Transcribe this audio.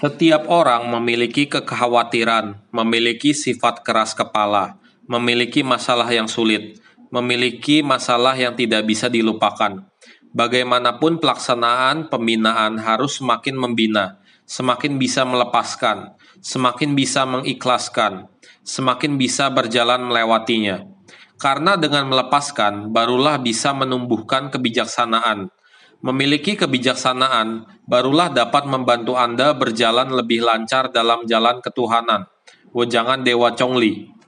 Setiap orang memiliki kekhawatiran, memiliki sifat keras kepala, memiliki masalah yang sulit, memiliki masalah yang tidak bisa dilupakan. Bagaimanapun pelaksanaan pembinaan harus semakin membina, semakin bisa melepaskan, semakin bisa mengikhlaskan, semakin bisa berjalan melewatinya. Karena dengan melepaskan, barulah bisa menumbuhkan kebijaksanaan, Memiliki kebijaksanaan barulah dapat membantu Anda berjalan lebih lancar dalam jalan ketuhanan. Wejangan Dewa Chongli